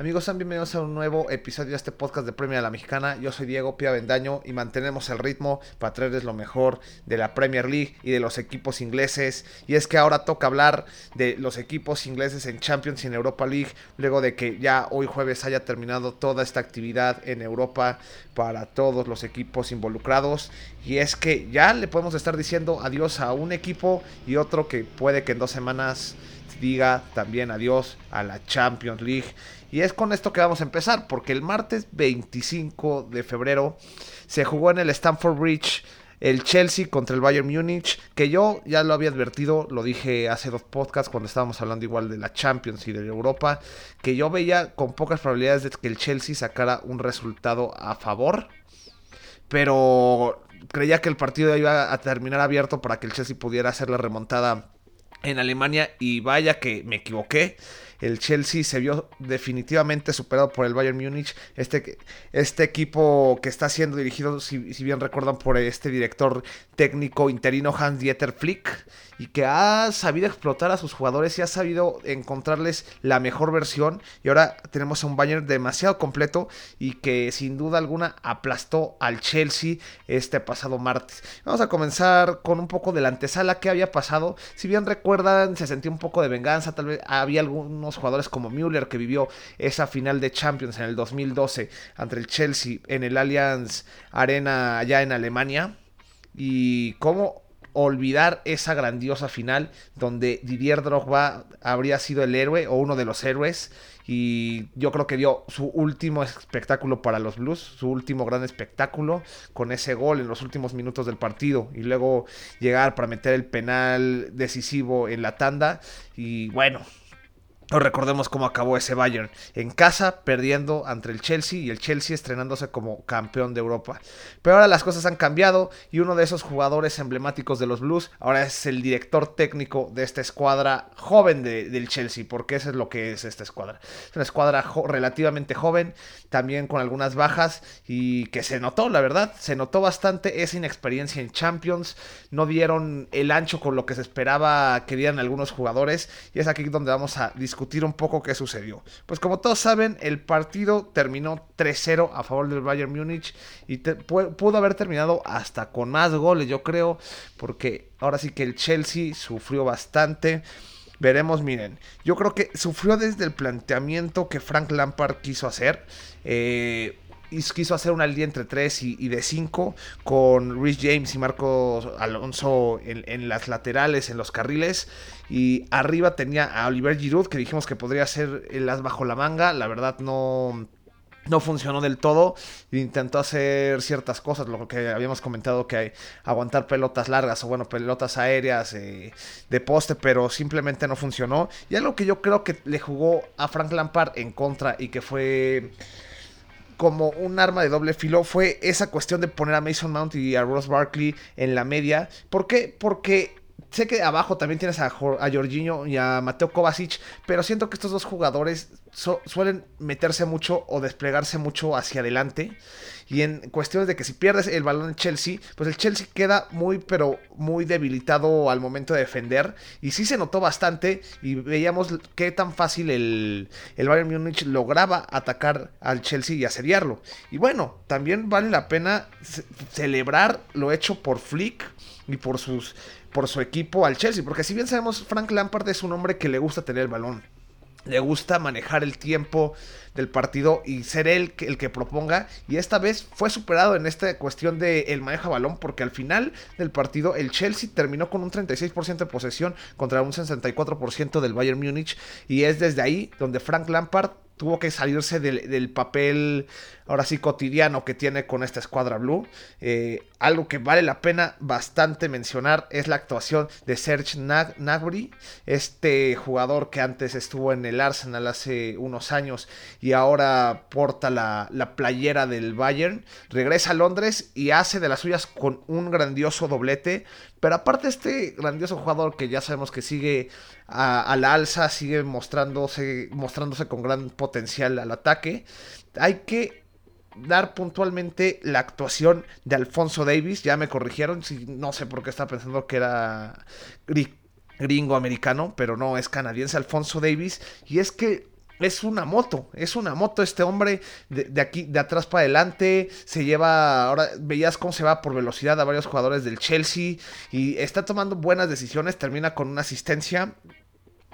Amigos, sean bienvenidos a un nuevo episodio de este podcast de Premier a la Mexicana. Yo soy Diego Pia Vendaño y mantenemos el ritmo para traerles lo mejor de la Premier League y de los equipos ingleses. Y es que ahora toca hablar de los equipos ingleses en Champions y en Europa League, luego de que ya hoy jueves haya terminado toda esta actividad en Europa para todos los equipos involucrados. Y es que ya le podemos estar diciendo adiós a un equipo y otro que puede que en dos semanas diga también adiós a la Champions League. Y es con esto que vamos a empezar, porque el martes 25 de febrero se jugó en el Stamford Bridge el Chelsea contra el Bayern Múnich, que yo ya lo había advertido, lo dije hace dos podcasts cuando estábamos hablando igual de la Champions y de Europa, que yo veía con pocas probabilidades de que el Chelsea sacara un resultado a favor, pero creía que el partido iba a terminar abierto para que el Chelsea pudiera hacer la remontada en Alemania y vaya que me equivoqué. El Chelsea se vio definitivamente superado por el Bayern Múnich. Este, este equipo que está siendo dirigido, si, bien recuerdan, por este director técnico interino Hans Dieter Flick. Y que ha sabido explotar a sus jugadores y ha sabido encontrarles la mejor versión. Y ahora tenemos a un Bayern demasiado completo y que sin duda alguna aplastó al Chelsea este pasado martes. Vamos a comenzar con un poco de la antesala que había pasado. Si bien recuerdan, se sentía un poco de venganza. Tal vez había algunos jugadores como Müller que vivió esa final de Champions en el 2012 ante el Chelsea en el Allianz Arena allá en Alemania. Y cómo olvidar esa grandiosa final donde Didier Drogba habría sido el héroe o uno de los héroes y yo creo que dio su último espectáculo para los Blues, su último gran espectáculo con ese gol en los últimos minutos del partido y luego llegar para meter el penal decisivo en la tanda y bueno, recordemos cómo acabó ese Bayern en casa perdiendo ante el Chelsea y el Chelsea estrenándose como campeón de Europa. Pero ahora las cosas han cambiado y uno de esos jugadores emblemáticos de los Blues ahora es el director técnico de esta escuadra joven del Chelsea, porque eso es lo que es esta escuadra. Es una escuadra relativamente joven, también con algunas bajas y que se notó, la verdad, se notó bastante esa inexperiencia en Champions, no dieron el ancho con lo que se esperaba que dieran algunos jugadores y es aquí donde vamos a discutir un poco qué sucedió. Pues como todos saben, el partido terminó 3-0 a favor del Bayern Múnich y pudo haber terminado hasta con más goles, yo creo, porque ahora sí que el Chelsea sufrió bastante. Veremos, miren, yo creo que sufrió desde el planteamiento que Frank Lampard quiso hacer. Eh, quiso hacer una línea entre 3 y, de 5 con Rhys James y Marcos Alonso en, las laterales, en los carriles. Y arriba tenía a Oliver Giroud, que dijimos que podría ser el as bajo la manga. La verdad no, no funcionó del todo. Intentó hacer ciertas cosas, lo que habíamos comentado que hay, aguantar pelotas largas o bueno, pelotas aéreas eh, de poste, pero simplemente no funcionó. Y algo que yo creo que le jugó a Frank Lampard en contra y que fue como un arma de doble filo fue esa cuestión de poner a Mason Mount y a Ross Barkley en la media. ¿Por qué? Porque sé que abajo también tienes a, a Jorginho y a Mateo Kovacic, pero siento que estos dos jugadores suelen meterse mucho o desplegarse mucho hacia adelante. Y en cuestiones de que si pierdes el balón en Chelsea, pues el Chelsea queda muy, pero muy debilitado al momento de defender. Y sí se notó bastante y veíamos qué tan fácil el, el Bayern Múnich lograba atacar al Chelsea y asediarlo. Y bueno, también vale la pena celebrar lo hecho por Flick y por sus por su equipo al Chelsea, porque si bien sabemos Frank Lampard es un hombre que le gusta tener el balón, le gusta manejar el tiempo del partido y ser él el que proponga. Y esta vez fue superado en esta cuestión de el manejo de balón porque al final del partido el Chelsea terminó con un 36% de posesión contra un 64% del Bayern Múnich. Y es desde ahí donde Frank Lampard tuvo que salirse del, papel ahora sí cotidiano que tiene con esta escuadra blue. Eh, algo que vale la pena bastante mencionar es la actuación de Serge Gnabry, este jugador que antes estuvo en el Arsenal hace unos años y ahora porta la, la playera del Bayern. Regresa a Londres y hace de las suyas con un grandioso doblete. Pero aparte este grandioso jugador que ya sabemos que sigue a, la alza, sigue mostrándose, mostrándose con gran potencial al ataque, hay que dar puntualmente la actuación de Alfonso Davis. Ya me corrigieron, si, no sé por qué estaba pensando que era gringo americano, pero no, es canadiense Alfonso Davis. Y es que es una moto, es una moto este hombre de, aquí, de atrás para adelante, se lleva, ahora veías cómo se va por velocidad a varios jugadores del Chelsea y está tomando buenas decisiones, termina con una asistencia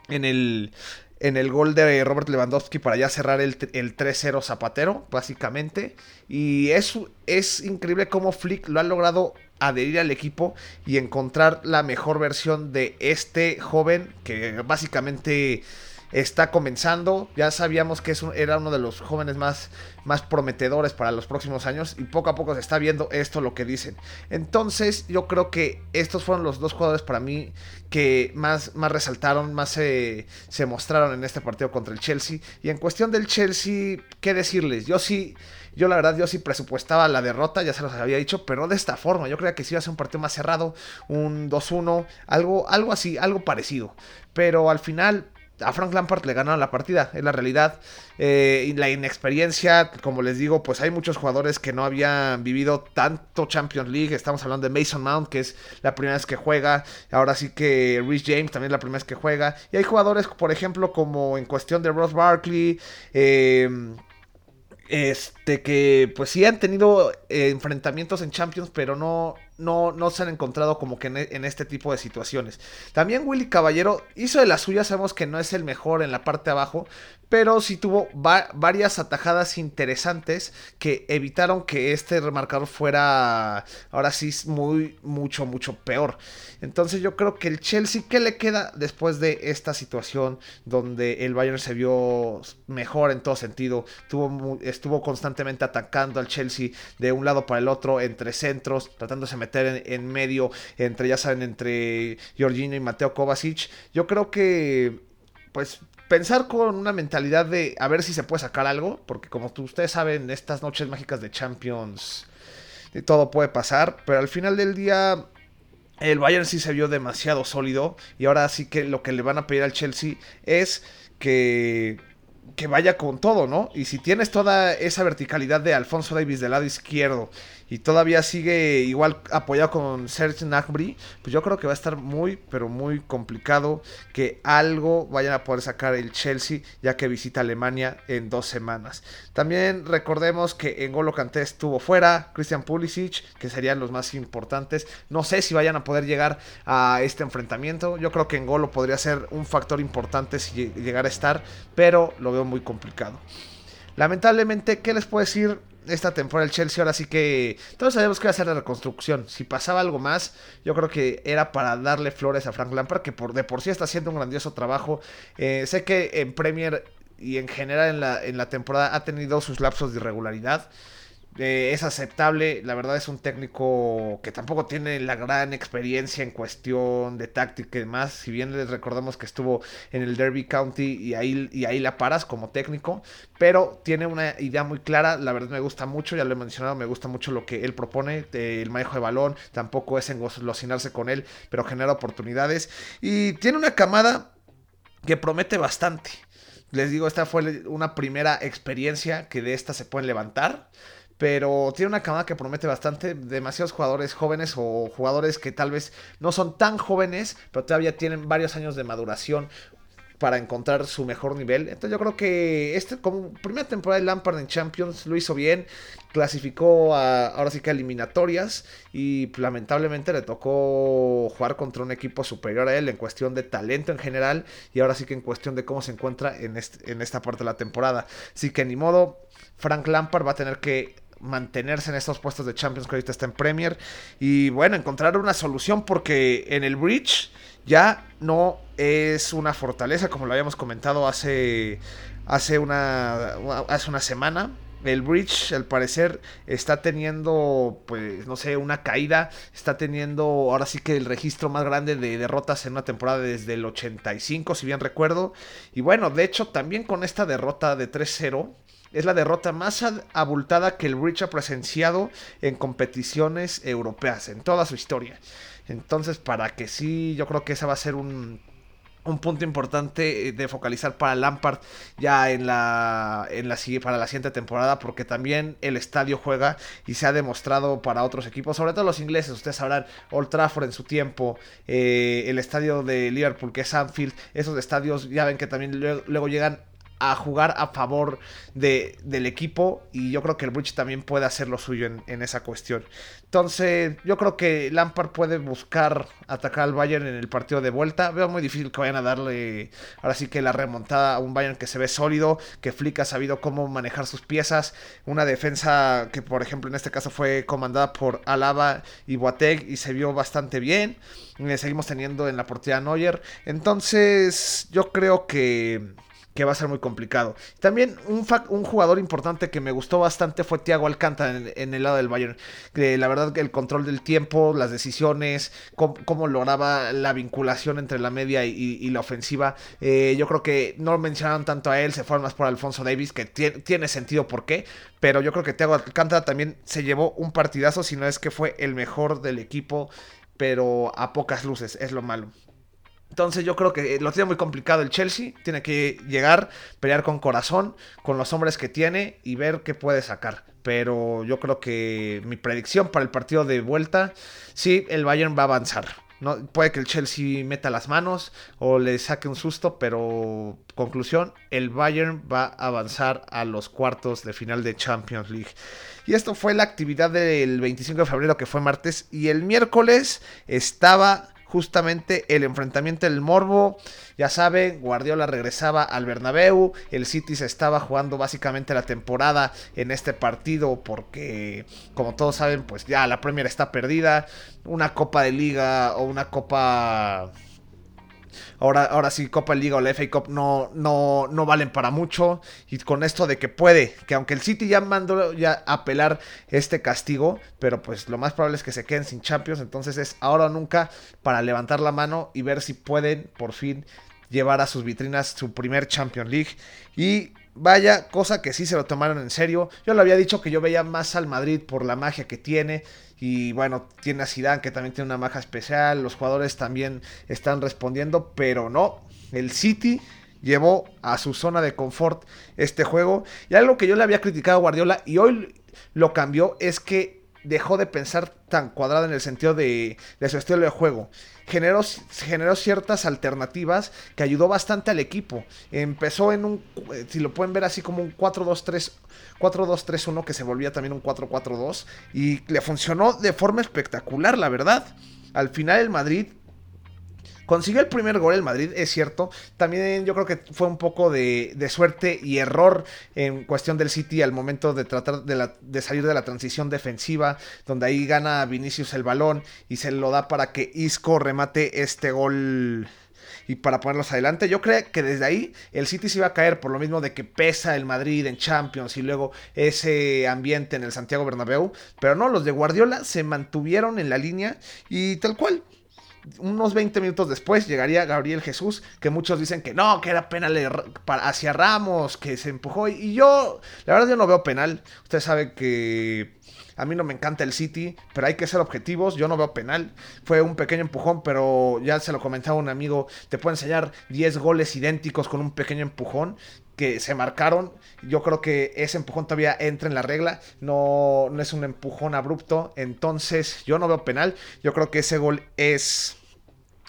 en el, en el gol de Robert Lewandowski para ya cerrar el, el 3-0 Zapatero, básicamente. Y es, es increíble cómo Flick lo ha logrado adherir al equipo y encontrar la mejor versión de este joven que básicamente está comenzando. Ya sabíamos que era uno de los jóvenes más, más prometedores para los próximos años y poco a poco se está viendo esto lo que dicen. Entonces yo creo que estos fueron los dos jugadores para mí que más, más resaltaron, más se, se mostraron en este partido contra el Chelsea. Y en cuestión del Chelsea, ¿qué decirles? Yo sí... Yo la verdad, yo sí presupuestaba la derrota, ya se los había dicho, pero de esta forma. Yo creía que sí iba a ser un partido más cerrado, un 2-1, algo, algo así, algo parecido. Pero al final, a Frank Lampard le ganaron la partida, es la realidad. Eh, y la inexperiencia, como les digo, pues hay muchos jugadores que no habían vivido tanto Champions League. Estamos hablando de Mason Mount, que es la primera vez que juega. Ahora sí que Rhys James también es la primera vez que juega. Y hay jugadores, por ejemplo, como en cuestión de Ross Barkley. Eh, este que pues sí han tenido eh, enfrentamientos en Champions, pero no, no, no se han encontrado como que en, este tipo de situaciones. También Willy Caballero hizo de la suya, sabemos que no es el mejor en la parte de abajo, pero sí tuvo varias atajadas interesantes que evitaron que este remarcador fuera ahora sí muy, mucho, mucho peor. Entonces yo creo que el Chelsea, ¿qué le queda después de esta situación donde el Bayern se vio mejor en todo sentido? Tuvo, estuvo constantemente atacando al Chelsea de un lado para el otro, entre centros, tratándose de meter en, medio, entre, ya saben, entre Jorginho y Mateo Kovacic. Yo creo que, pues, pensar con una mentalidad de a ver si se puede sacar algo, porque como ustedes saben, estas noches mágicas de Champions, todo puede pasar, pero al final del día el Bayern sí se vio demasiado sólido y ahora sí que lo que le van a pedir al Chelsea es que que vaya con todo, ¿no? Y si tienes toda esa verticalidad de Alfonso Davis del lado izquierdo y todavía sigue igual apoyado con Serge Gnabry, pues yo creo que va a estar muy, pero muy complicado que algo vayan a poder sacar el Chelsea ya que visita Alemania en dos semanas. También recordemos que en Golo Kanté estuvo fuera, Christian Pulisic, que serían los más importantes. No sé si vayan a poder llegar a este enfrentamiento. Yo creo que en Golo podría ser un factor importante si llegara a estar, pero lo veo muy complicado. Lamentablemente, ¿qué les puedo decir? Esta temporada el Chelsea ahora sí que todos sabemos que iba a ser la reconstrucción. Si pasaba algo más, yo creo que era para darle flores a Frank Lampard, que por, de por sí está haciendo un grandioso trabajo. Eh, sé que en Premier y en general en la, en la temporada ha tenido sus lapsos de irregularidad. Es aceptable. La verdad es un técnico que tampoco tiene la gran experiencia en cuestión de táctica y demás. Si bien les recordamos que estuvo en el Derby County y ahí, y ahí la paras como técnico. Pero tiene una idea muy clara. La verdad me gusta mucho, ya lo he mencionado, me gusta mucho lo que él propone. Eh, el manejo de balón tampoco es engolosinarse con él, pero genera oportunidades. Y tiene una camada que promete bastante. Les digo, esta fue una primera experiencia que de esta se pueden levantar pero tiene una camada que promete bastante, demasiados jugadores jóvenes o jugadores que tal vez no son tan jóvenes, pero todavía tienen varios años de maduración para encontrar su mejor nivel. Entonces yo creo que este, como primera temporada de Lampard en Champions lo hizo bien, clasificó a, ahora sí que a eliminatorias y lamentablemente le tocó jugar contra un equipo superior a él en cuestión de talento en general y ahora sí que en cuestión de cómo se encuentra en, en esta parte de la temporada. Así que ni modo, Frank Lampard va a tener que mantenerse en estos puestos de Champions que ahorita está en Premier. Y bueno, encontrar una solución porque en el Bridge ya no es una fortaleza como lo habíamos comentado hace, hace, una, hace una semana. El Bridge, al parecer, está teniendo, pues, no sé, una caída. Está teniendo, ahora sí que el registro más grande de derrotas en una temporada desde el 85, si bien recuerdo. Y bueno, de hecho, también con esta derrota de 3-0, es la derrota más abultada que el Bridge ha presenciado en competiciones europeas, en toda su historia. Entonces, para que sí, yo creo que ese va a ser un, punto importante de focalizar para Lampard ya en la, en la para la siguiente temporada porque también el estadio juega y se ha demostrado para otros equipos sobre todo los ingleses ustedes sabrán Old Trafford en su tiempo eh, el estadio de Liverpool que es Anfield esos estadios ya ven que también luego llegan a jugar a favor de, del equipo y yo creo que el Bridge también puede hacer lo suyo en, esa cuestión. Entonces yo creo que Lampard puede buscar atacar al Bayern en el partido de vuelta. Veo muy difícil que vayan a darle ahora sí que la remontada a un Bayern que se ve sólido, que Flick ha sabido cómo manejar sus piezas, una defensa que por ejemplo en este caso fue comandada por Alaba y Boateng y se vio bastante bien. Eh, seguimos teniendo en la portería Neuer. Entonces yo creo que que va a ser muy complicado. También un, jugador importante que me gustó bastante fue Thiago Alcántara en, el lado del Bayern. Que la verdad que el control del tiempo, las decisiones, cómo, lograba la vinculación entre la media y, la ofensiva. Eh, yo creo que no mencionaron tanto a él, se fueron más por Alfonso Davis, que tiene sentido por qué. Pero yo creo que Thiago Alcántara también se llevó un partidazo, si no es que fue el mejor del equipo, pero a pocas luces, es lo malo. Entonces yo creo que lo tiene muy complicado el Chelsea. Tiene que llegar, pelear con corazón, con los hombres que tiene y ver qué puede sacar. Pero yo creo que mi predicción para el partido de vuelta, sí, el Bayern va a avanzar. No, puede que el Chelsea meta las manos o le saque un susto, pero conclusión, el Bayern va a avanzar a los cuartos de final de Champions League. Y esto fue la actividad del 25 de febrero que fue martes y el miércoles estaba justamente el enfrentamiento del Morbo. Ya saben, Guardiola regresaba al Bernabéu, el City se estaba jugando básicamente la temporada en este partido porque, como todos saben, pues ya la Premier está perdida. Una Copa de Liga o una Copa Ahora, ahora sí, Copa Liga o la FA Cup no, no, no valen para mucho. Y con esto de que puede, que aunque el City ya mandó ya apelar este castigo, pero pues lo más probable es que se queden sin Champions. Entonces es ahora o nunca para levantar la mano y ver si pueden por fin llevar a sus vitrinas su primer Champions League. Y vaya, cosa que sí se lo tomaron en serio. Yo le había dicho que yo veía más al Madrid por la magia que tiene. Y bueno, tiene a Zidane que también tiene una magia especial. Los jugadores también están respondiendo, pero no. El City llevó a su zona de confort este juego. Y algo que yo le había criticado a Guardiola y hoy lo cambió es que dejó de pensar tan cuadrado en el sentido de, su estilo de juego. Generó, generó, ciertas alternativas que ayudó bastante al equipo. Empezó en un, eh, si lo pueden ver así como un 4-2-3, 4-2-3-1 que se volvía también un 4-4-2 y le funcionó de forma espectacular, la verdad. Al final el Madrid Consiguió el primer gol el Madrid, es cierto. También yo creo que fue un poco de, suerte y error en cuestión del City al momento de tratar de, salir de la transición defensiva, donde ahí gana Vinicius el balón y se lo da para que Isco remate este gol y para ponerlos adelante. Yo creo que desde ahí el City se iba a caer por lo mismo de que pesa el Madrid en Champions y luego ese ambiente en el Santiago Bernabéu, pero no, los de Guardiola se mantuvieron en la línea y tal cual unos 20 minutos después llegaría Gabriel Jesús, que muchos dicen que no, que era penal hacia Ramos, que se empujó. Y yo, la verdad, yo no veo penal. Usted sabe que a mí no me encanta el City, pero hay que ser objetivos. Yo no veo penal. Fue un pequeño empujón, pero ya se lo comentaba un amigo. Te puede enseñar 10 goles idénticos con un pequeño empujón que se marcaron. Yo creo que ese empujón todavía entra en la regla. No, no es un empujón abrupto. Entonces, yo no veo penal. Yo creo que ese gol es.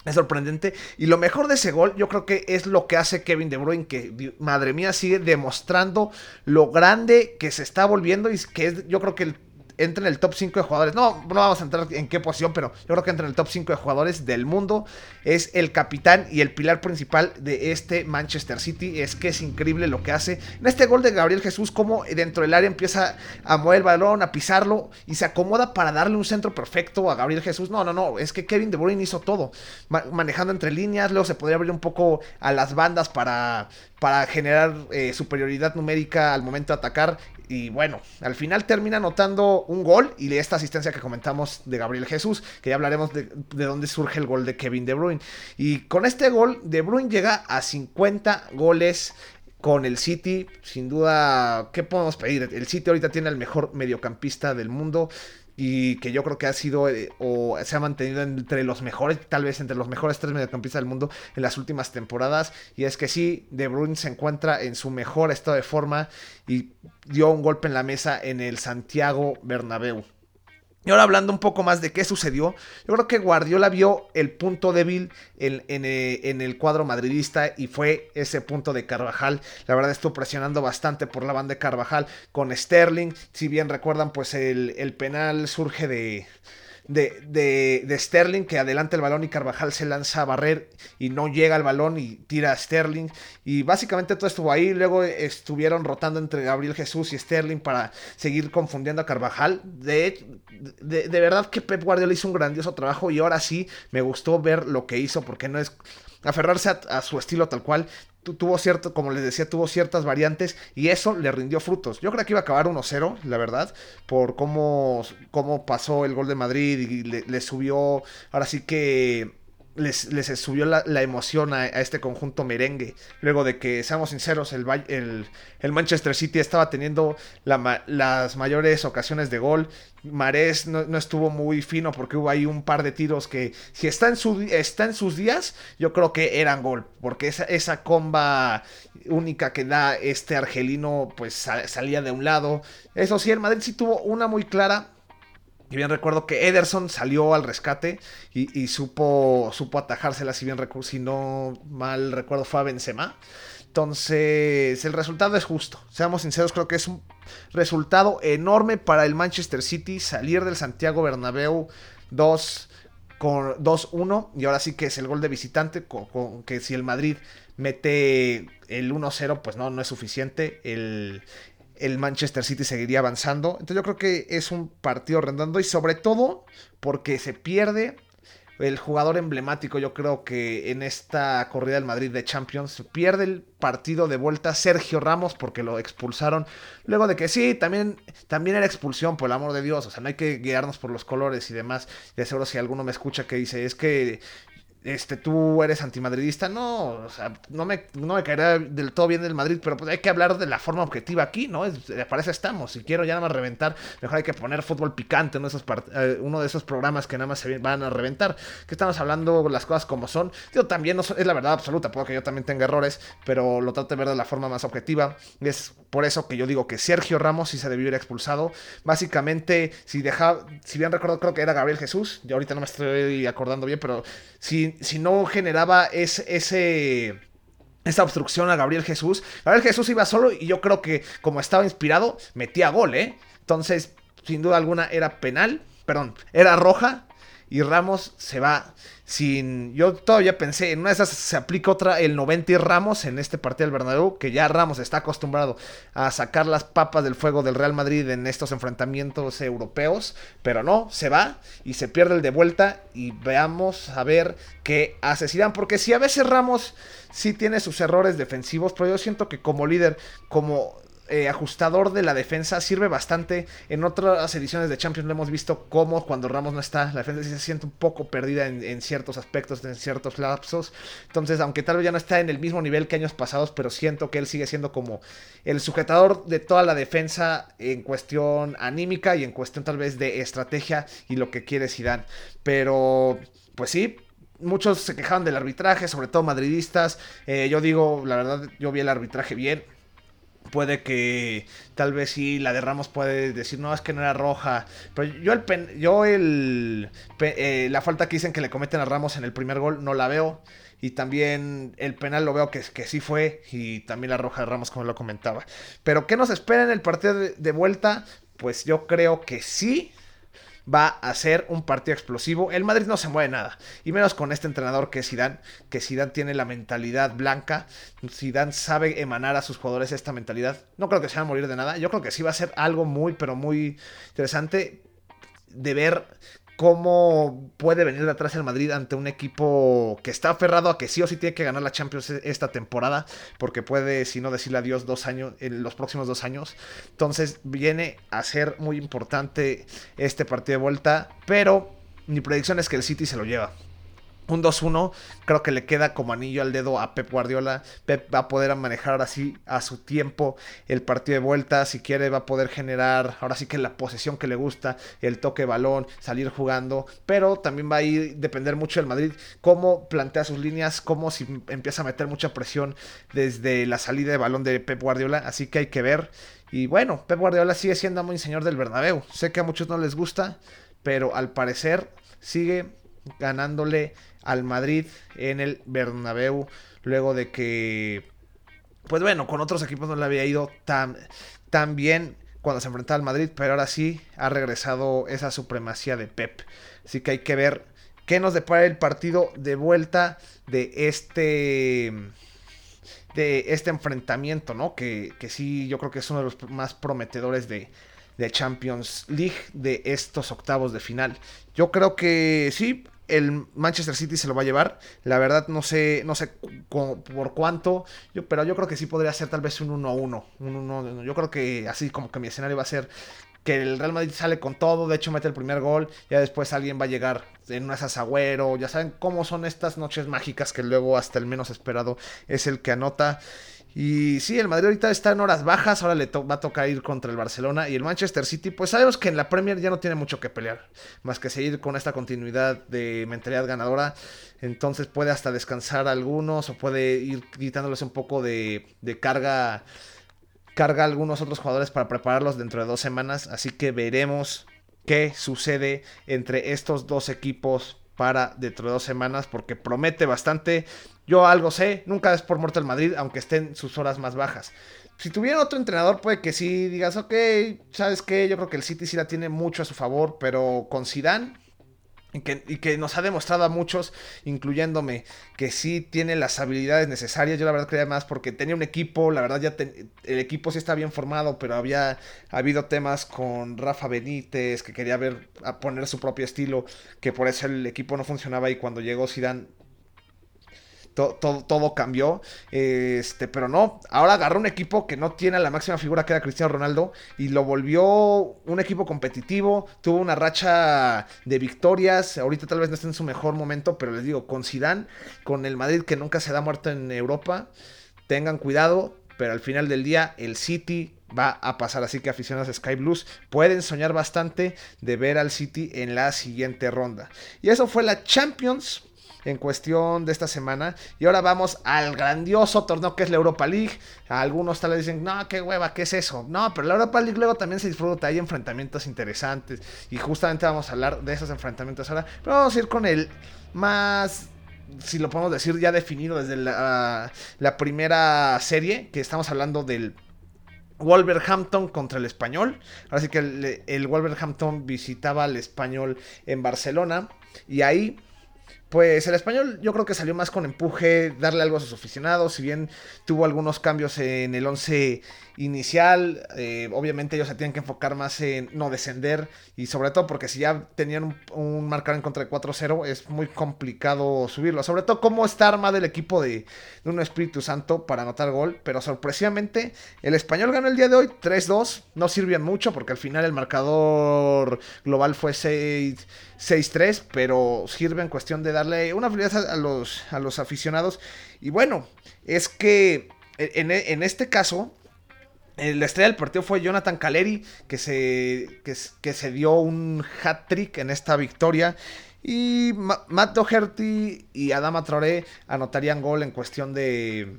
Es sorprendente. Y lo mejor de ese gol, yo creo que es lo que hace Kevin De Bruyne, que madre mía sigue demostrando lo grande que se está volviendo y que es, yo creo que el entra en el top 5 de jugadores. No, no vamos a entrar en qué posición, pero yo creo que entra en el top 5 de jugadores del mundo. Es el capitán y el pilar principal de este Manchester City. Es que es increíble lo que hace. En este gol de Gabriel Jesús, como dentro del área empieza a mover el balón, a pisarlo y se acomoda para darle un centro perfecto a Gabriel Jesús. No, no, no. Es que Kevin De Bruyne hizo todo. manejando entre líneas. Luego se podría abrir un poco a las bandas para, para generar eh, superioridad numérica al momento de atacar. Y bueno, al final termina anotando un gol y esta asistencia que comentamos de Gabriel Jesús, que ya hablaremos de, de, dónde surge el gol de Kevin De Bruyne. Y con este gol, De Bruyne llega a 50 goles con el City. Sin duda, ¿qué podemos pedir? El City ahorita tiene el mejor mediocampista del mundo y que yo creo que ha sido eh, o se ha mantenido entre los mejores, tal vez entre los mejores tres mediocampistas del mundo en las últimas temporadas. Y es que sí, De Bruyne se encuentra en su mejor estado de forma y dio un golpe en la mesa en el Santiago Bernabéu. Y ahora hablando un poco más de qué sucedió, yo creo que Guardiola vio el punto débil en, eh, en, el cuadro madridista y fue ese punto de Carvajal. La verdad estuvo presionando bastante por la banda de Carvajal con Sterling. Si bien recuerdan, pues el, el penal surge de, de, de, de, Sterling que adelanta el balón y Carvajal se lanza a barrer y no llega al balón y tira a Sterling. Y básicamente todo estuvo ahí. Luego estuvieron rotando entre Gabriel Jesús y Sterling para seguir confundiendo a Carvajal. De, de, de verdad que Pep Guardiola hizo un grandioso trabajo y ahora sí me gustó ver lo que hizo porque no es aferrarse a, su estilo tal cual. Tuvo cierto, como les decía, tuvo ciertas variantes y eso le rindió frutos. Yo creo que iba a acabar 1-0, la verdad, por cómo, cómo pasó el gol de Madrid y le subió, ahora sí que les, subió la, emoción a, este conjunto merengue. Luego de que, seamos sinceros, el, el, Manchester City estaba teniendo las mayores ocasiones de gol. Marés no, estuvo muy fino porque hubo ahí un par de tiros que, si está en, su, está en sus días, yo creo que eran gol. Porque esa, esa comba única que da este argelino, pues salía de un lado. Eso sí, el Madrid sí tuvo una muy clara y bien recuerdo que Ederson salió al rescate y, supo, supo atajársela, si bien si no mal recuerdo fue a Benzema. Entonces, el resultado es justo. Seamos sinceros, creo que es un resultado enorme para el Manchester City salir del Santiago Bernabéu 2 con 2-1 y ahora sí que es el gol de visitante que si el Madrid mete el 1-0 pues no no es suficiente el, el Manchester City seguiría avanzando. Entonces yo creo que es un partido redondo y sobre todo porque se pierde el jugador emblemático, yo creo que en esta corrida del Madrid de Champions, pierde el partido de vuelta Sergio Ramos porque lo expulsaron. Luego de que sí, también, también era expulsión, por el amor de Dios. O sea, no hay que guiarnos por los colores y demás. De seguro si alguno me escucha que dice, es que este, tú eres antimadridista. No, o sea, no me, no me caería del todo bien del Madrid, pero pues hay que hablar de la forma objetiva aquí, ¿no? Es, para eso estamos. Si quiero ya nada más reventar, mejor hay que poner fútbol picante, de esos, eh, uno de esos programas que nada más se van a reventar. Que estamos hablando las cosas como son. Yo también es la verdad absoluta, puedo que yo también tenga errores, pero lo trato de ver de la forma más objetiva. Es por eso que yo digo que Sergio Ramos sí se debió ir expulsado. Básicamente, si deja, si bien recuerdo, creo que era Gabriel Jesús. Yo ahorita no me estoy acordando bien, pero si, si no generaba ese, ese esa obstrucción a Gabriel Jesús. Gabriel Jesús iba solo y yo creo que como estaba inspirado, metía gol, ¿eh? Entonces, sin duda alguna era penal, perdón, era roja y Ramos se va sin... Yo todavía pensé, en una de esas se aplica otra, el 90 y Ramos en este partido del Bernabéu, que ya Ramos está acostumbrado a sacar las papas del fuego del Real Madrid en estos enfrentamientos europeos, pero no, se va y se pierde el de vuelta y veamos a ver qué hace porque si a veces Ramos sí tiene sus errores defensivos, pero yo siento que como líder, como eh, ajustador de la defensa sirve bastante. En otras ediciones de Champions lo hemos visto cómo cuando Ramos no está, la defensa se siente un poco perdida en, ciertos aspectos, en ciertos lapsos. Entonces, aunque tal vez ya no está en el mismo nivel que años pasados, pero siento que él sigue siendo como el sujetador de toda la defensa en cuestión anímica y en cuestión tal vez de estrategia y lo que quiere Zidane. Pero, pues sí, muchos se quejaban del arbitraje, sobre todo madridistas. Eh, yo digo, la verdad, yo vi el arbitraje bien puede que tal vez sí la de Ramos puede decir no es que no era roja pero yo el yo el eh, la falta que dicen que le cometen a Ramos en el primer gol no la veo. Y también el penal lo veo que, que sí fue y también la roja de Ramos como lo comentaba. Pero qué nos espera en el partido de vuelta pues yo creo que sí va a ser un partido explosivo. El Madrid no se mueve nada, y menos con este entrenador que es Zidane, que Zidane tiene la mentalidad blanca, Zidane sabe emanar a sus jugadores esta mentalidad. No creo que se van a morir de nada, yo creo que sí va a ser algo muy pero muy interesante de ver cómo puede venir de atrás el Madrid ante un equipo que está aferrado a que sí o sí tiene que ganar la Champions e-, esta temporada, porque puede, si no decirle adiós, dos años, en los próximos dos años. Entonces viene a ser muy importante este partido de vuelta, pero mi predicción es que el City se lo lleva un 2-1 creo que le queda como anillo al dedo a Pep Guardiola. Pep va a poder manejar así a su tiempo el partido de vuelta. Si quiere va a poder generar ahora sí que la posesión que le gusta, el toque de balón, salir jugando. Pero también va a ir depender mucho del Madrid. Cómo plantea sus líneas, cómo si empieza a meter mucha presión desde la salida de balón de Pep Guardiola. Así que hay que ver. Y bueno, Pep Guardiola sigue siendo muy señor del Bernabéu. Sé que a muchos no les gusta pero al parecer sigue ganándole al Madrid en el Bernabéu luego de que pues bueno, con otros equipos no le había ido tan, tan bien cuando se enfrentaba al Madrid, pero ahora sí ha regresado esa supremacía de Pep. Así que hay que ver qué nos depara el partido de vuelta de este de este enfrentamiento, ¿no? Que, que sí, yo creo que es uno de los más prometedores de, de Champions League de estos octavos de final. Yo creo que sí, el Manchester City se lo va a llevar. La verdad no sé, no sé por cuánto, pero yo creo que sí podría ser tal vez un 1-1. Un yo creo que así como que mi escenario va a ser que el Real Madrid sale con todo, de hecho mete el primer gol, ya después alguien va a llegar en un asagüero, ya saben cómo son estas noches mágicas que luego hasta el menos esperado es el que anota. Y sí, el Madrid ahorita está en horas bajas, ahora le va a tocar ir contra el Barcelona y el Manchester City, pues sabemos que en la Premier ya no tiene mucho que pelear, más que seguir con esta continuidad de mentalidad ganadora, entonces puede hasta descansar algunos o puede ir quitándoles un poco de, de carga, carga a algunos otros jugadores para prepararlos dentro de dos semanas, así que veremos qué sucede entre estos dos equipos para dentro de dos semanas porque promete bastante. Yo algo sé, nunca es por muerto Madrid, aunque estén sus horas más bajas. Si tuviera otro entrenador, puede que sí digas, ok, ¿sabes qué? Yo creo que el City sí la tiene mucho a su favor, pero con Zidane, y que, nos ha demostrado a muchos, incluyéndome, que sí tiene las habilidades necesarias. Yo la verdad creía más porque tenía un equipo, la verdad ya el equipo sí está bien formado, pero había habido temas con Rafa Benítez, que quería ver a poner su propio estilo, que por eso el equipo no funcionaba y cuando llegó Zidane todo, cambió. Este, pero no, ahora agarró un equipo que no tiene la máxima figura que era Cristiano Ronaldo y lo volvió un equipo competitivo. Tuvo una racha de victorias. Ahorita tal vez no esté en su mejor momento, pero les digo, con Zidane, con el Madrid que nunca se da muerto en Europa, tengan cuidado. Pero al final del día, el City va a pasar. Así que aficionados a Sky Blues pueden soñar bastante de ver al City en la siguiente ronda. Y eso fue la Champions en cuestión de esta semana. Y ahora vamos al grandioso torneo que es la Europa League. Algunos tal vez dicen, no, qué hueva, ¿qué es eso? No, pero la Europa League luego también se disfruta, hay enfrentamientos interesantes. Y justamente vamos a hablar de esos enfrentamientos ahora. Pero vamos a ir con el más si lo podemos decir ya definido desde la, primera serie, que estamos hablando del Wolverhampton contra el español. Así que el, el Wolverhampton visitaba al español en Barcelona. Y ahí pues el español yo creo que salió más con empuje, darle algo a sus aficionados, si bien tuvo algunos cambios en el 11 inicial. Eh, obviamente ellos se tienen que enfocar más en no descender y sobre todo porque si ya tenían un, marcador en contra de 4-0 es muy complicado subirlo. Sobre todo cómo está armado el equipo de, un Espíritu Santo para anotar gol. Pero sorpresivamente el español ganó el día de hoy 3-2. No sirvió mucho porque al final el marcador global fue 6-3. Pero sirve en cuestión de darle una felicidad a, los, a los aficionados. Y bueno, es que en, en este caso la estrella del partido fue Jonathan Caleri, que se, que, se dio un hat-trick en esta victoria. Y Matt Doherty y Adama Traoré anotarían gol en cuestión de,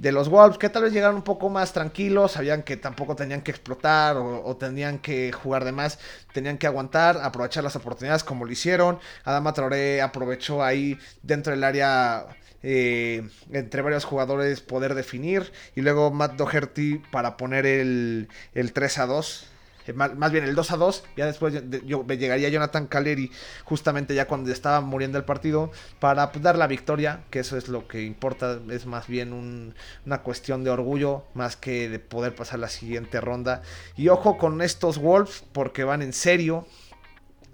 de los Wolves, que tal vez llegaron un poco más tranquilos, sabían que tampoco tenían que explotar o, tenían que jugar de más, tenían que aguantar, aprovechar las oportunidades como lo hicieron. Adama Traoré aprovechó ahí dentro del área eh, entre varios jugadores poder definir. Y luego Matt Doherty para poner el, el 3 a 2. Eh, más, bien el 2 a 2. Ya después yo, llegaría Jonathan Caleri justamente ya cuando estaba muriendo el partido para pues, dar la victoria, que eso es lo que importa. Es más bien una cuestión de orgullo más que de poder pasar la siguiente ronda. Y ojo con estos Wolves porque van en serio.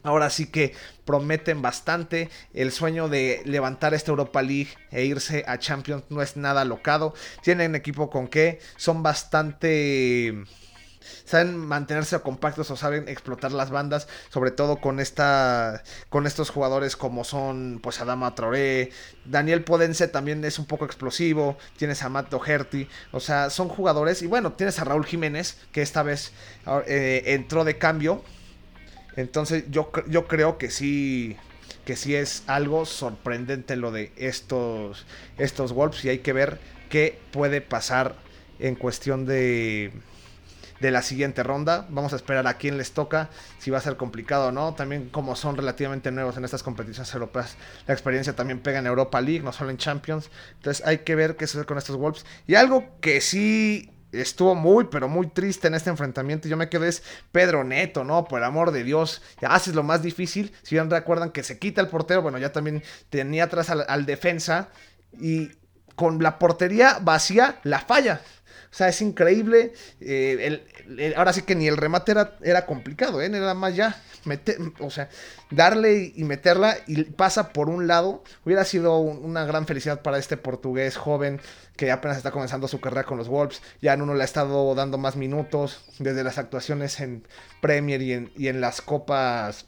Ahora sí que prometen bastante. El sueño de levantar esta Europa League e irse a Champions no es nada locado. Tienen equipo con que son bastante saben mantenerse compactos o saben explotar las bandas, sobre todo con esta con estos jugadores como son pues Adama Traoré, Daniel Podense también es un poco explosivo, tienes a Matt Doherty, o sea, son jugadores. Y bueno, tienes a Raúl Jiménez que esta vez eh, entró de cambio entonces yo, yo creo que sí, que sí es algo sorprendente lo de estos, estos Wolves y hay que ver qué puede pasar en cuestión de, de la siguiente ronda. Vamos a esperar a quién les toca, si va a ser complicado o no. También como son relativamente nuevos en estas competiciones europeas, la experiencia también pega en Europa League, no solo en Champions. Entonces hay que ver qué sucede con estos Wolves. Y algo que sí estuvo muy, pero muy triste en este enfrentamiento. Yo me quedé es Pedro Neto, ¿no? Por el amor de Dios, ya haces lo más difícil. Si bien recuerdan que se quita el portero, bueno, ya también tenía atrás al, defensa y con la portería vacía la falla. O sea, es increíble. Eh, ahora sí que ni el remate era, era complicado, ¿eh? Era más ya o sea, darle y meterla y pasa por un lado, hubiera sido una gran felicidad para este portugués joven que apenas está comenzando su carrera con los Wolves. Ya en uno le ha estado dando más minutos desde las actuaciones en Premier y en, y en las copas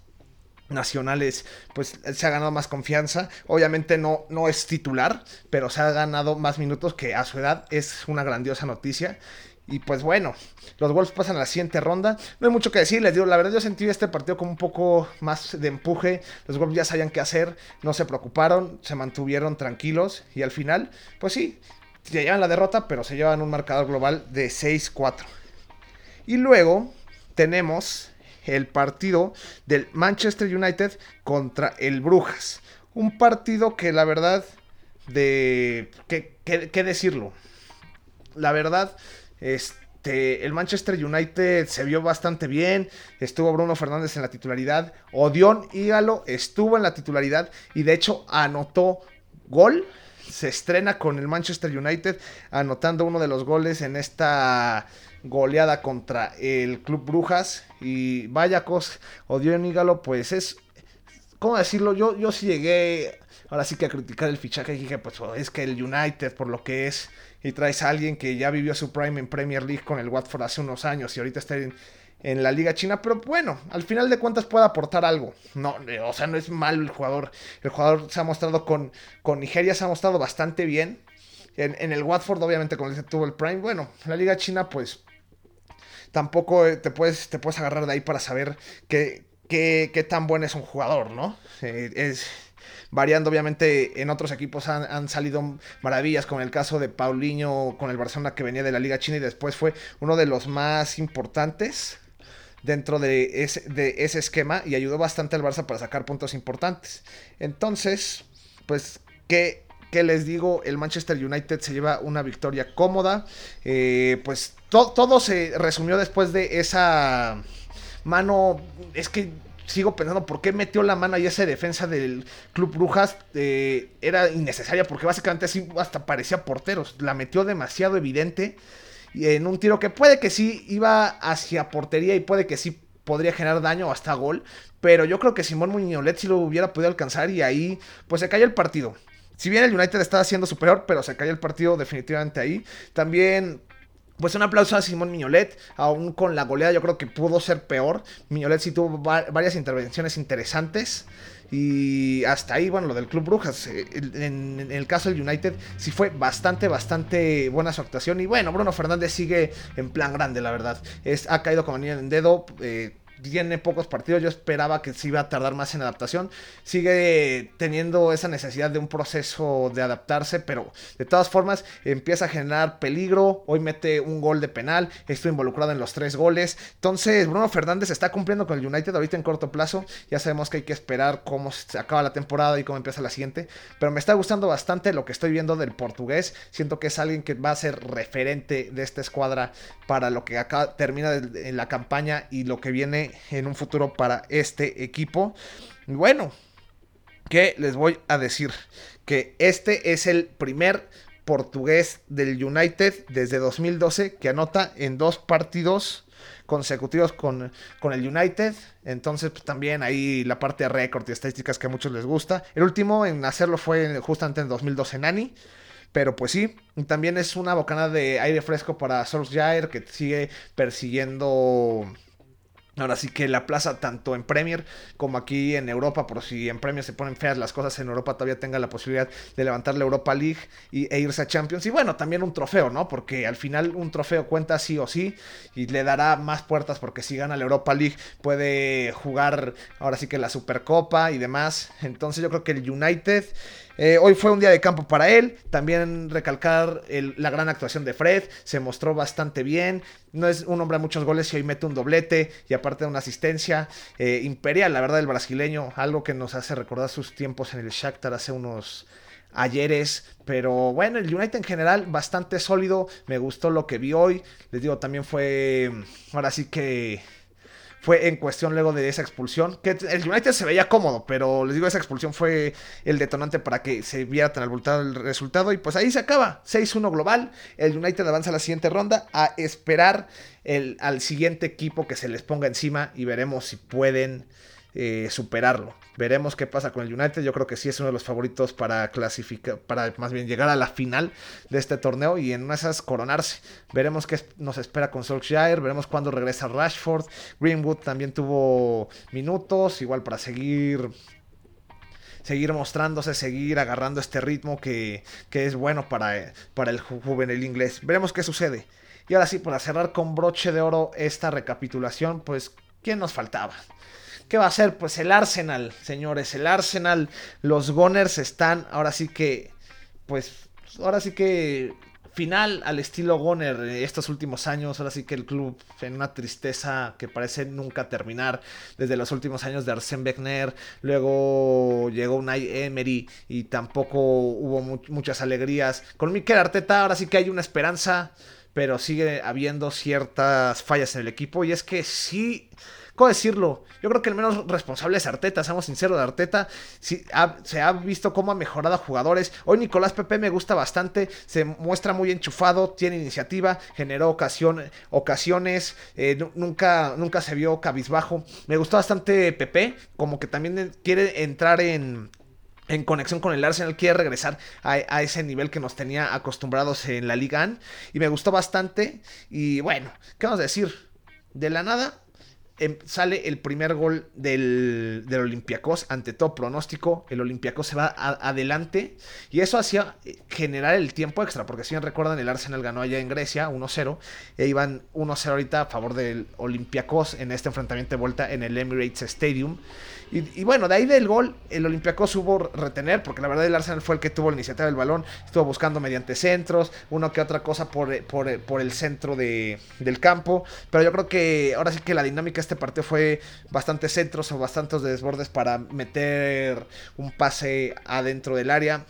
nacionales, pues se ha ganado más confianza. Obviamente no, no es titular, pero se ha ganado más minutos que a su edad es una grandiosa noticia. Y pues bueno, los Wolves pasan a la siguiente ronda. No hay mucho que decir, les digo, la verdad yo sentí este partido como un poco más de empuje. Los Wolves ya sabían qué hacer, no se preocuparon, se mantuvieron tranquilos y al final, pues sí, se llevan la derrota, pero se llevan un marcador global de 6-4. Y luego tenemos el partido del Manchester United contra el Brujas. Un partido que la verdad, de... qué decirlo? La verdad este, el Manchester United se vio bastante bien. Estuvo Bruno Fernández en la titularidad. Odión Ígalo estuvo en la titularidad y de hecho anotó gol. Se estrena con el Manchester United anotando uno de los goles en esta goleada contra el Club Brujas. Y vaya cosa, Odión Ígalo, pues es. ¿Cómo decirlo? Yo, yo sí llegué ahora sí que a criticar el fichaje y dije, pues es que el United, por lo que es y traes a alguien que ya vivió su prime en Premier League con el Watford hace unos años y ahorita está en, la Liga China, pero bueno, al final de cuentas puede aportar algo. No, o sea, no es mal el jugador. El jugador se ha mostrado con, con Nigeria, se ha mostrado bastante bien. En, el Watford, obviamente, como dice, tuvo el prime. Bueno, en la Liga China, pues tampoco eh, te puedes, te puedes agarrar de ahí para saber qué, qué, qué tan bueno es un jugador, ¿no? Eh, es variando obviamente en otros equipos han, salido maravillas, como el caso de Paulinho con el Barcelona que venía de la Liga China y después fue uno de los más importantes dentro de ese, de ese esquema y ayudó bastante al Barça para sacar puntos importantes. Entonces, pues, ¿qué, les digo? El Manchester United se lleva una victoria cómoda. Eh, pues todo se resumió después de esa mano. Es que sigo pensando por qué metió la mano y esa defensa del Club Brujas eh, era innecesaria porque básicamente así hasta parecía porteros. La metió demasiado evidente en un tiro que puede que sí iba hacia portería y puede que sí podría generar daño o hasta gol. Pero yo creo que Simón Muñolet sí lo hubiera podido alcanzar y ahí pues se cayó el partido. Si bien el United estaba siendo superior, pero se cayó el partido definitivamente ahí. También pues un aplauso a Simón Miñolet, aún con la goleada yo creo que pudo ser peor. Miñolet sí tuvo varias intervenciones interesantes. Y hasta ahí, bueno, lo del Club Brujas. Eh, en, el caso del United, sí fue bastante, bastante buena su actuación. Y bueno, Bruno Fernández sigue en plan grande, la verdad. Es, ha caído como niño en dedo. Eh, tiene pocos partidos, yo esperaba que se iba a tardar más en adaptación. Sigue teniendo esa necesidad de un proceso de adaptarse, pero de todas formas empieza a generar peligro. Hoy mete un gol de penal, estoy involucrado en los tres goles. Entonces, Bruno Fernández está cumpliendo con el United ahorita en corto plazo. Ya sabemos que hay que esperar cómo se acaba la temporada y cómo empieza la siguiente. Pero me está gustando bastante lo que estoy viendo del portugués. Siento que es alguien que va a ser referente de esta escuadra para lo que acá termina en la campaña y lo que viene en un futuro para este equipo. Bueno, ¿qué les voy a decir? Que este es el primer portugués del United desde 2012 que anota en dos partidos consecutivos con, con el United. Entonces, pues, también ahí la parte de récord y estadísticas que a muchos les gusta. El último en hacerlo fue justamente en 2012 Nani. Pero pues sí, también es una bocanada de aire fresco para Solskjaer que sigue persiguiendo Ahora sí que la plaza, tanto en Premier como aquí en Europa, por si en Premier se ponen feas las cosas, en Europa todavía tenga la posibilidad de levantar la Europa League y, e irse a Champions. Y bueno, también un trofeo, ¿no? Porque al final un trofeo cuenta sí o sí y le dará más puertas porque si gana la Europa League puede jugar ahora sí que la Supercopa y demás. Entonces yo creo que el United Eh, hoy fue un día de campo para él. También recalcar la gran actuación de Fred. Se mostró bastante bien. No es un hombre a muchos goles y hoy mete un doblete y aparte de una asistencia. Eh, imperial, la verdad, el brasileño. Algo que nos hace recordar sus tiempos en el Shakhtar hace unos ayeres. Pero bueno, el United en general bastante sólido. Me gustó lo que vi hoy. Les digo, también fue... Ahora sí que fue en cuestión luego de esa expulsión. Que el United se veía cómodo, pero les digo, esa expulsión fue el detonante para que se viera tan abultado el resultado. Y pues ahí se acaba. 6-1 global. El United avanza a la siguiente ronda a esperar el, al siguiente equipo que se les ponga encima y veremos si pueden eh, superarlo. Veremos qué pasa con el United. Yo creo que sí es uno de los favoritos para clasificar, para más bien llegar a la final de este torneo y en esas coronarse. Veremos qué nos espera con Solskjaer. Veremos cuándo regresa Rashford. Greenwood también tuvo minutos, igual para seguir seguir mostrándose, seguir agarrando este ritmo que, que es bueno para, para el juvenil inglés. Veremos qué sucede. Y ahora sí, para cerrar con broche de oro esta recapitulación, pues, ¿quién nos faltaba? ¿Qué va a hacer? Pues el Arsenal, señores, el Arsenal, los Gunners están ahora sí que, pues, ahora sí que final al estilo Gunner estos últimos años. Ahora sí que el club en una tristeza que parece nunca terminar. Desde los últimos años de Arsène Wenger. Luego llegó Unai Emery y tampoco hubo muchas alegrías. Con Mikel Arteta ahora sí que hay una esperanza. Pero sigue habiendo ciertas fallas en el equipo. Y es que sí ¿Cómo decirlo? Yo creo que el menos responsable es Arteta, seamos sinceros de Arteta. se ha visto cómo ha mejorado a jugadores. Hoy Nicolás Pepe me gusta bastante, se muestra muy enchufado, tiene iniciativa, generó ocasiones, eh, nunca, nunca se vio cabizbajo. Me gustó bastante Pepe, como que también quiere entrar en en conexión con el Arsenal, quiere regresar a, a, ese nivel que nos tenía acostumbrados en la Liga. Y me gustó bastante. Y bueno, ¿qué vamos a decir? De la nada, sale el primer gol del, del Olympiacos, ante todo pronóstico, el Olympiacos se va adelante y eso hacía eh, generar el tiempo extra, porque si bien recuerdan el Arsenal ganó allá en Grecia 1-0 e iban 1-0 ahorita a favor del Olympiacos en este enfrentamiento de vuelta en el Emirates Stadium. Y, bueno, de ahí del gol, el Olympiacos hubo retener, porque la verdad el Arsenal fue el que tuvo la iniciativa del balón, estuvo buscando mediante centros, uno que otra cosa por, por, el centro de, del campo, pero yo creo que ahora sí que la dinámica de este partido fue bastante centros o bastantes desbordes para meter un pase adentro del área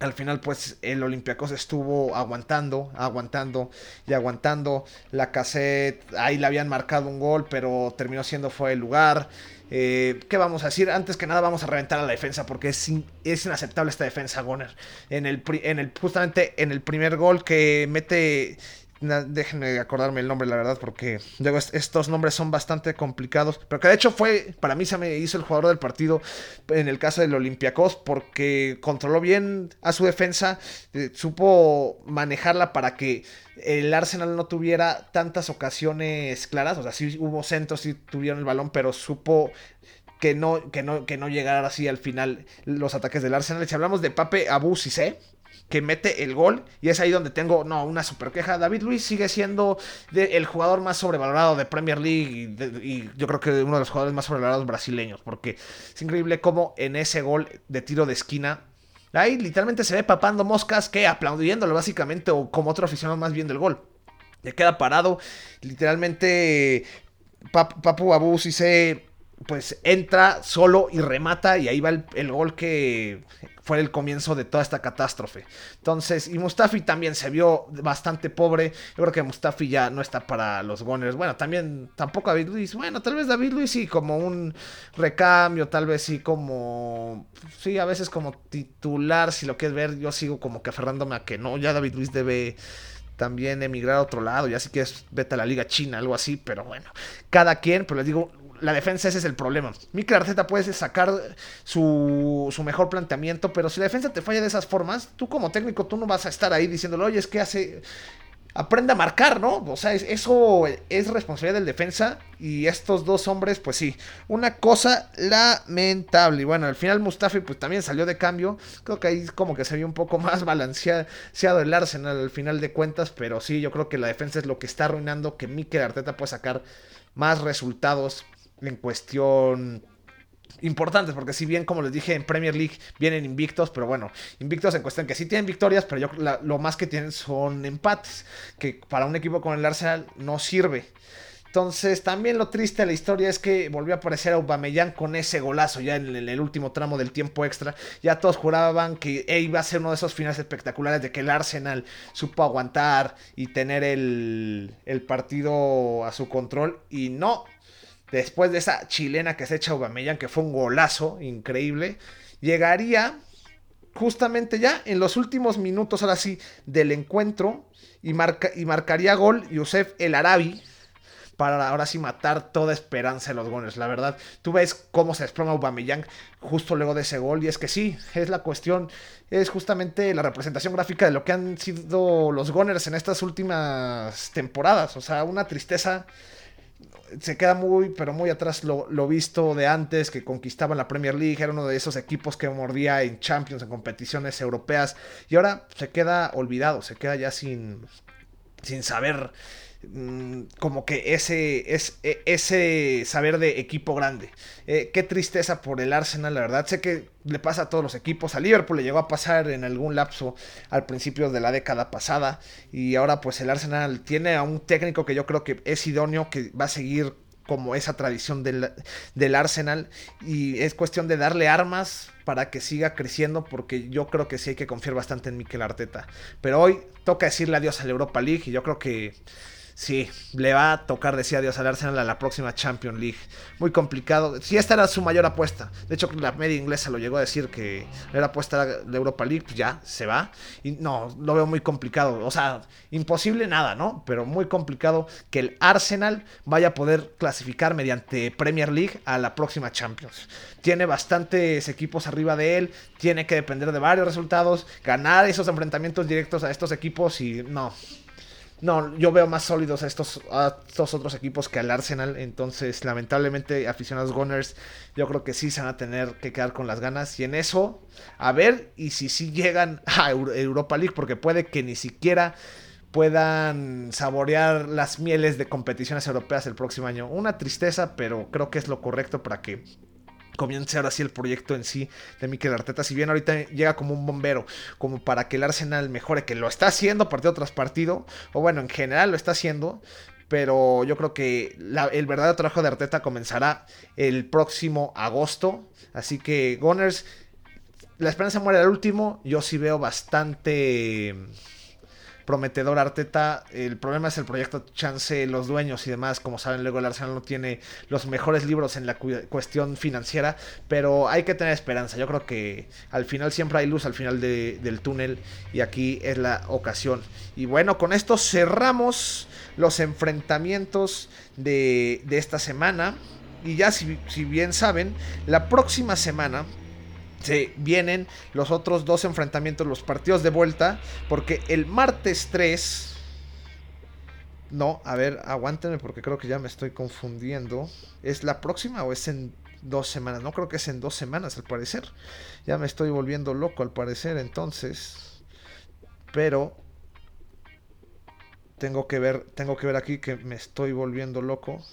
al final pues el Olympiacos estuvo aguantando, aguantando y aguantando. La cassette, ahí le habían marcado un gol, pero terminó siendo fue el lugar. Eh, ¿Qué vamos a decir? Antes que nada vamos a reventar a la defensa porque es, es inaceptable esta defensa, Goner. En el, en el, justamente en el primer gol que mete déjenme acordarme el nombre, la verdad, porque estos nombres son bastante complicados. Pero que de hecho fue, para mí se me hizo el jugador del partido en el caso del Olympiacos, porque controló bien a su defensa, eh, supo manejarla para que el Arsenal no tuviera tantas ocasiones claras. O sea, sí hubo centros, sí tuvieron el balón, pero supo que no, que no, que no llegara así al final los ataques del Arsenal. Si hablamos de Pape Abu Cissé, que mete el gol. Y es ahí donde tengo, no, una super queja. David Luis sigue siendo el jugador más sobrevalorado de Premier League y, yo creo que uno de los jugadores más sobrevalorados brasileños. Porque es increíble cómo en ese gol de tiro de esquina. Ahí literalmente se ve papando moscas que aplaudiéndolo básicamente o como otro aficionado más viendo el gol. Le queda parado. Literalmente Papu Abu si se pues entra solo y remata y ahí va el gol que fue el comienzo de toda esta catástrofe. Entonces, y Mustafi también se vio bastante pobre. Yo creo que Mustafi ya no está para los Gunners. Bueno, también tampoco David Luis. Bueno, tal vez David Luis sí como un recambio, tal vez sí como sí, a veces como titular, si lo quieres ver, yo sigo como que aferrándome a que no, ya David Luis debe también emigrar a otro lado, ya sí que es vete a la liga china, algo así, pero bueno, cada quien, pero les digo, la defensa ese es el problema. Mikel Arteta puede sacar su, su, mejor planteamiento, pero si la defensa te falla de esas formas, tú como técnico tú no vas a estar ahí diciéndole, oye, es que hace... Aprende a marcar, ¿no? O sea, eso es responsabilidad del defensa y estos dos hombres, pues sí, una cosa lamentable. Y bueno, al final Mustafi pues también salió de cambio. Creo que ahí como que se vio un poco más balanceado el Arsenal al final de cuentas, pero sí, yo creo que la defensa es lo que está arruinando que Mikel Arteta puede sacar más resultados en cuestión importantes, porque si bien, como les dije, en Premier League vienen invictos, pero bueno, invictos en cuestión que sí tienen victorias, pero yo, lo más que tienen son empates, que para un equipo con el Arsenal no sirve. Entonces, también lo triste de la historia es que volvió a aparecer Aubameyang con ese golazo ya en el, último tramo del tiempo extra. Ya todos juraban que iba a ser uno de esos finales espectaculares de que el Arsenal supo aguantar y tener el, el partido a su control. Y no, después de esa chilena que se echa Aubameyang, que fue un golazo increíble, llegaría justamente ya en los últimos minutos, ahora sí, del encuentro y, marca, y marcaría gol Yusef El Arabi para ahora sí matar toda esperanza de los Gunners. La verdad, tú ves cómo se desploma Aubameyang justo luego de ese gol y es que sí, es la cuestión, es justamente la representación gráfica de lo que han sido los Gunners en estas últimas temporadas. O sea, una tristeza se queda muy, pero muy atrás lo, lo, visto de antes, que conquistaban la Premier League, era uno de esos equipos que mordía en Champions, en competiciones europeas, y ahora se queda olvidado, se queda ya sin, sin saber como que ese, es, e, ese saber de equipo grande. Eh, qué tristeza por el Arsenal, la verdad. Sé que le pasa a todos los equipos. A Liverpool le llegó a pasar en algún lapso al principio de la década pasada. Y ahora pues el Arsenal tiene a un técnico que yo creo que es idóneo, que va a seguir como esa tradición del, del Arsenal. Y es cuestión de darle armas para que siga creciendo, porque yo creo que sí hay que confiar bastante en Mikel Arteta. Pero hoy toca decirle adiós a la Europa League y yo creo que Sí, le va a tocar decir adiós al Arsenal a la próxima Champions League. Muy complicado. Si esta era su mayor apuesta. De hecho, la media inglesa lo llegó a decir que era apuesta de Europa League, pues ya se va. Y no, lo veo muy complicado. O sea, imposible nada, ¿no? Pero muy complicado que el Arsenal vaya a poder clasificar mediante Premier League a la próxima Champions. Tiene bastantes equipos arriba de él. Tiene que depender de varios resultados. Ganar esos enfrentamientos directos a estos equipos y no no, yo veo más sólidos a estos, estos otros equipos que al Arsenal. Entonces, lamentablemente, aficionados Gunners, yo creo que sí se van a tener que quedar con las ganas. Y en eso, a ver, y si sí llegan a Europa League, porque puede que ni siquiera puedan saborear las mieles de competiciones europeas el próximo año. Una tristeza, pero creo que es lo correcto para que comience ahora sí el proyecto en sí de Mikel Arteta. Si bien ahorita llega como un bombero, como para que el Arsenal mejore, que lo está haciendo partido tras partido, o bueno, en general lo está haciendo. Pero yo creo que el verdadero trabajo de Arteta comenzará el próximo agosto. Así que, Gunners, la esperanza muere al último. Yo sí veo bastante prometedor Arteta. El problema es el proyecto Chance, los dueños y demás. Como saben, luego el Arsenal no tiene los mejores libros en la cuestión financiera, pero hay que tener esperanza. Yo creo que al final siempre hay luz al final del túnel y aquí es la ocasión. Y bueno, con esto cerramos los enfrentamientos de, esta semana. Y ya si, si bien saben, la próxima semana se vienen los otros dos enfrentamientos, los partidos de vuelta, porque el martes 3... No, a ver, aguántenme porque creo que ya me estoy confundiendo. ¿Es la próxima o es en dos semanas? No creo que es en dos semanas al parecer. Ya me estoy volviendo loco al parecer entonces. Pero tengo que ver, tengo que ver aquí que me estoy volviendo loco.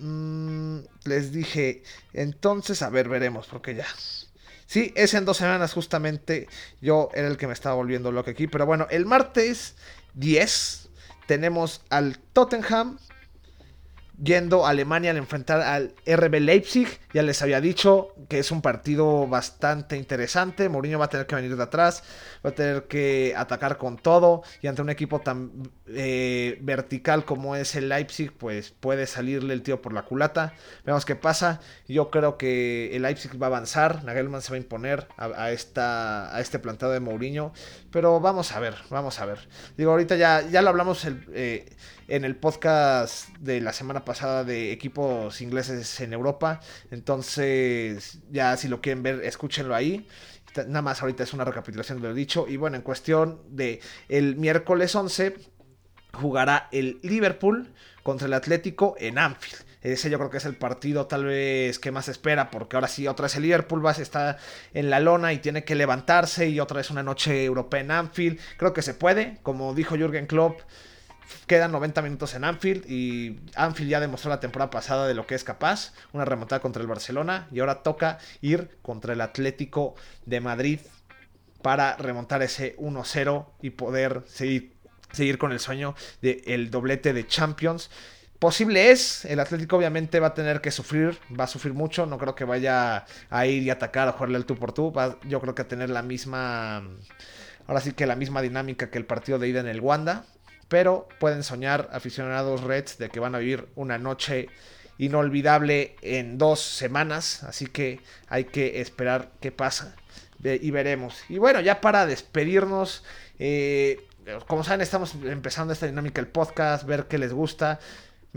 Mm, les dije, entonces, a ver, veremos, porque ya. Sí, es en dos semanas justamente. Yo era el que me estaba volviendo loco aquí. Pero bueno, el martes 10 tenemos al Tottenham yendo a Alemania al enfrentar al RB Leipzig. Ya les había dicho que es un partido bastante interesante. Mourinho va a tener que venir de atrás, va a tener que atacar con todo. Y ante un equipo tan eh, vertical como es el Leipzig, pues puede salirle el tío por la culata. Veamos qué pasa. Yo creo que el Leipzig va a avanzar. Nagelman se va a imponer a, esta, a este plantado de Mourinho. Pero vamos a ver, vamos a ver. Digo, ahorita ya, ya lo hablamos el, eh, en el podcast de la semana pasada de equipos ingleses en Europa. Entonces, ya si lo quieren ver, escúchenlo ahí. Nada más ahorita es una recapitulación de lo dicho. Y bueno, en cuestión de el miércoles 11 jugará el Liverpool contra el Atlético en Anfield. Ese yo creo que es el partido tal vez que más espera, porque ahora sí, otra vez el Liverpool va, está en la lona y tiene que levantarse, y otra vez una noche europea en Anfield. Creo que se puede, como dijo Jürgen Klopp, quedan 90 minutos en Anfield y Anfield ya demostró la temporada pasada de lo que es capaz, una remontada contra el Barcelona y ahora toca ir contra el Atlético de Madrid para remontar ese 1-0 y poder seguir, seguir con el sueño del doblete de Champions. Posible es, el Atlético obviamente va a tener que sufrir, va a sufrir mucho, no creo que vaya a ir y atacar a jugarle el tú por tú, yo creo que a tener la misma, ahora sí que la misma dinámica que el partido de ida en el Wanda, pero pueden soñar aficionados Reds de que van a vivir una noche inolvidable en dos semanas, así que hay que esperar qué pasa y veremos. Y bueno, ya para despedirnos, eh, como saben, estamos empezando esta dinámica del podcast, ver qué les gusta.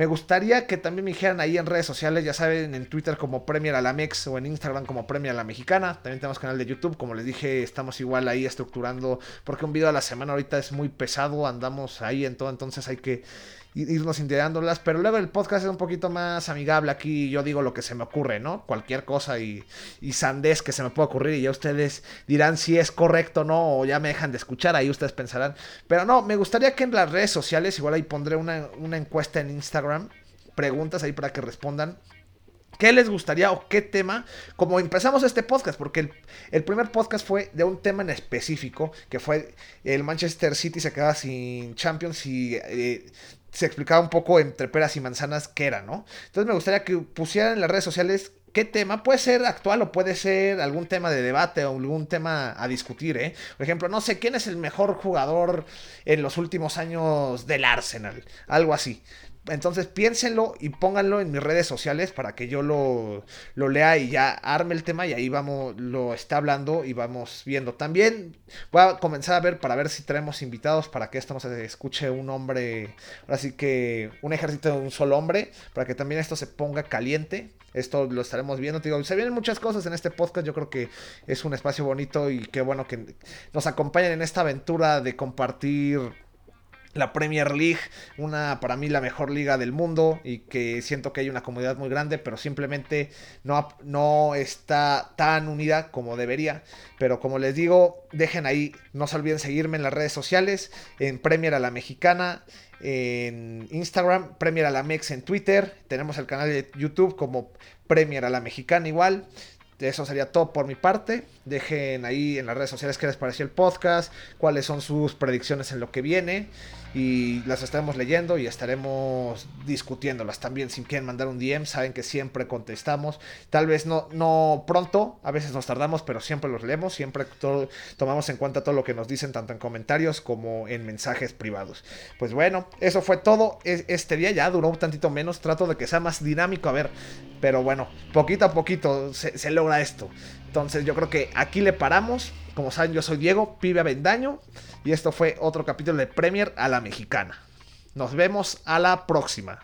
Me gustaría que también me dijeran ahí en redes sociales, ya saben, en Twitter como Premier a la Mex o en Instagram como Premier a la Mexicana. También tenemos canal de YouTube, como les dije, estamos igual ahí estructurando, porque un video a la semana ahorita es muy pesado, andamos ahí en todo, entonces hay que irnos integrándolas, pero luego el podcast es un poquito más amigable. Aquí yo digo lo que se me ocurre, ¿no? Cualquier cosa y, y sandés que se me pueda ocurrir y ya ustedes dirán si es correcto o no, o ya me dejan de escuchar, ahí ustedes pensarán. Pero no, me gustaría que en las redes sociales, igual ahí pondré una, una encuesta en Instagram, preguntas ahí para que respondan. ¿Qué les gustaría o qué tema? Como empezamos este podcast, porque el, el, primer podcast fue de un tema en específico, que fue el Manchester City se quedaba sin Champions y eh, se explicaba un poco entre peras y manzanas qué era, ¿no? Entonces me gustaría que pusieran en las redes sociales qué tema, puede ser actual o puede ser algún tema de debate o algún tema a discutir, ¿eh? Por ejemplo, no sé, ¿quién es el mejor jugador en los últimos años del Arsenal? Algo así. Entonces piénsenlo y pónganlo en mis redes sociales para que yo lo, lo, lea y ya arme el tema y ahí vamos, lo está hablando y vamos viendo. También voy a comenzar a ver para ver si traemos invitados para que esto no se escuche un hombre, ahora sí que un ejército de un solo hombre, para que también esto se ponga caliente. Esto lo estaremos viendo. Se vienen muchas cosas en este podcast. Yo creo que es un espacio bonito y qué bueno que nos acompañen en esta aventura de compartir la Premier League, una para mí la mejor liga del mundo y que siento que hay una comunidad muy grande, pero simplemente no, no está tan unida como debería. Pero como les digo, dejen ahí, no se olviden seguirme en las redes sociales, en Premier a la Mexicana, en Instagram, Premier a la Mex en Twitter, tenemos el canal de YouTube como Premier a la Mexicana igual. Eso sería todo por mi parte. Dejen ahí en las redes sociales qué les pareció el podcast, cuáles son sus predicciones en lo que viene y las estaremos leyendo y estaremos discutiéndolas también. Si quieren mandar un DM, saben que siempre contestamos. Tal vez no, no pronto, a veces nos tardamos, pero siempre los leemos, siempre tomamos en cuenta todo lo que nos dicen, tanto en comentarios como en mensajes privados. Pues bueno, eso fue todo. Este día ya duró un tantito menos, trato de que sea más dinámico, a ver, pero bueno, poquito a poquito se, se logra esto. Entonces yo creo que aquí le paramos. Como saben, yo soy Diego, pibe Avendaño. Y esto fue otro capítulo de Premier a la Mexicana. Nos vemos a la próxima.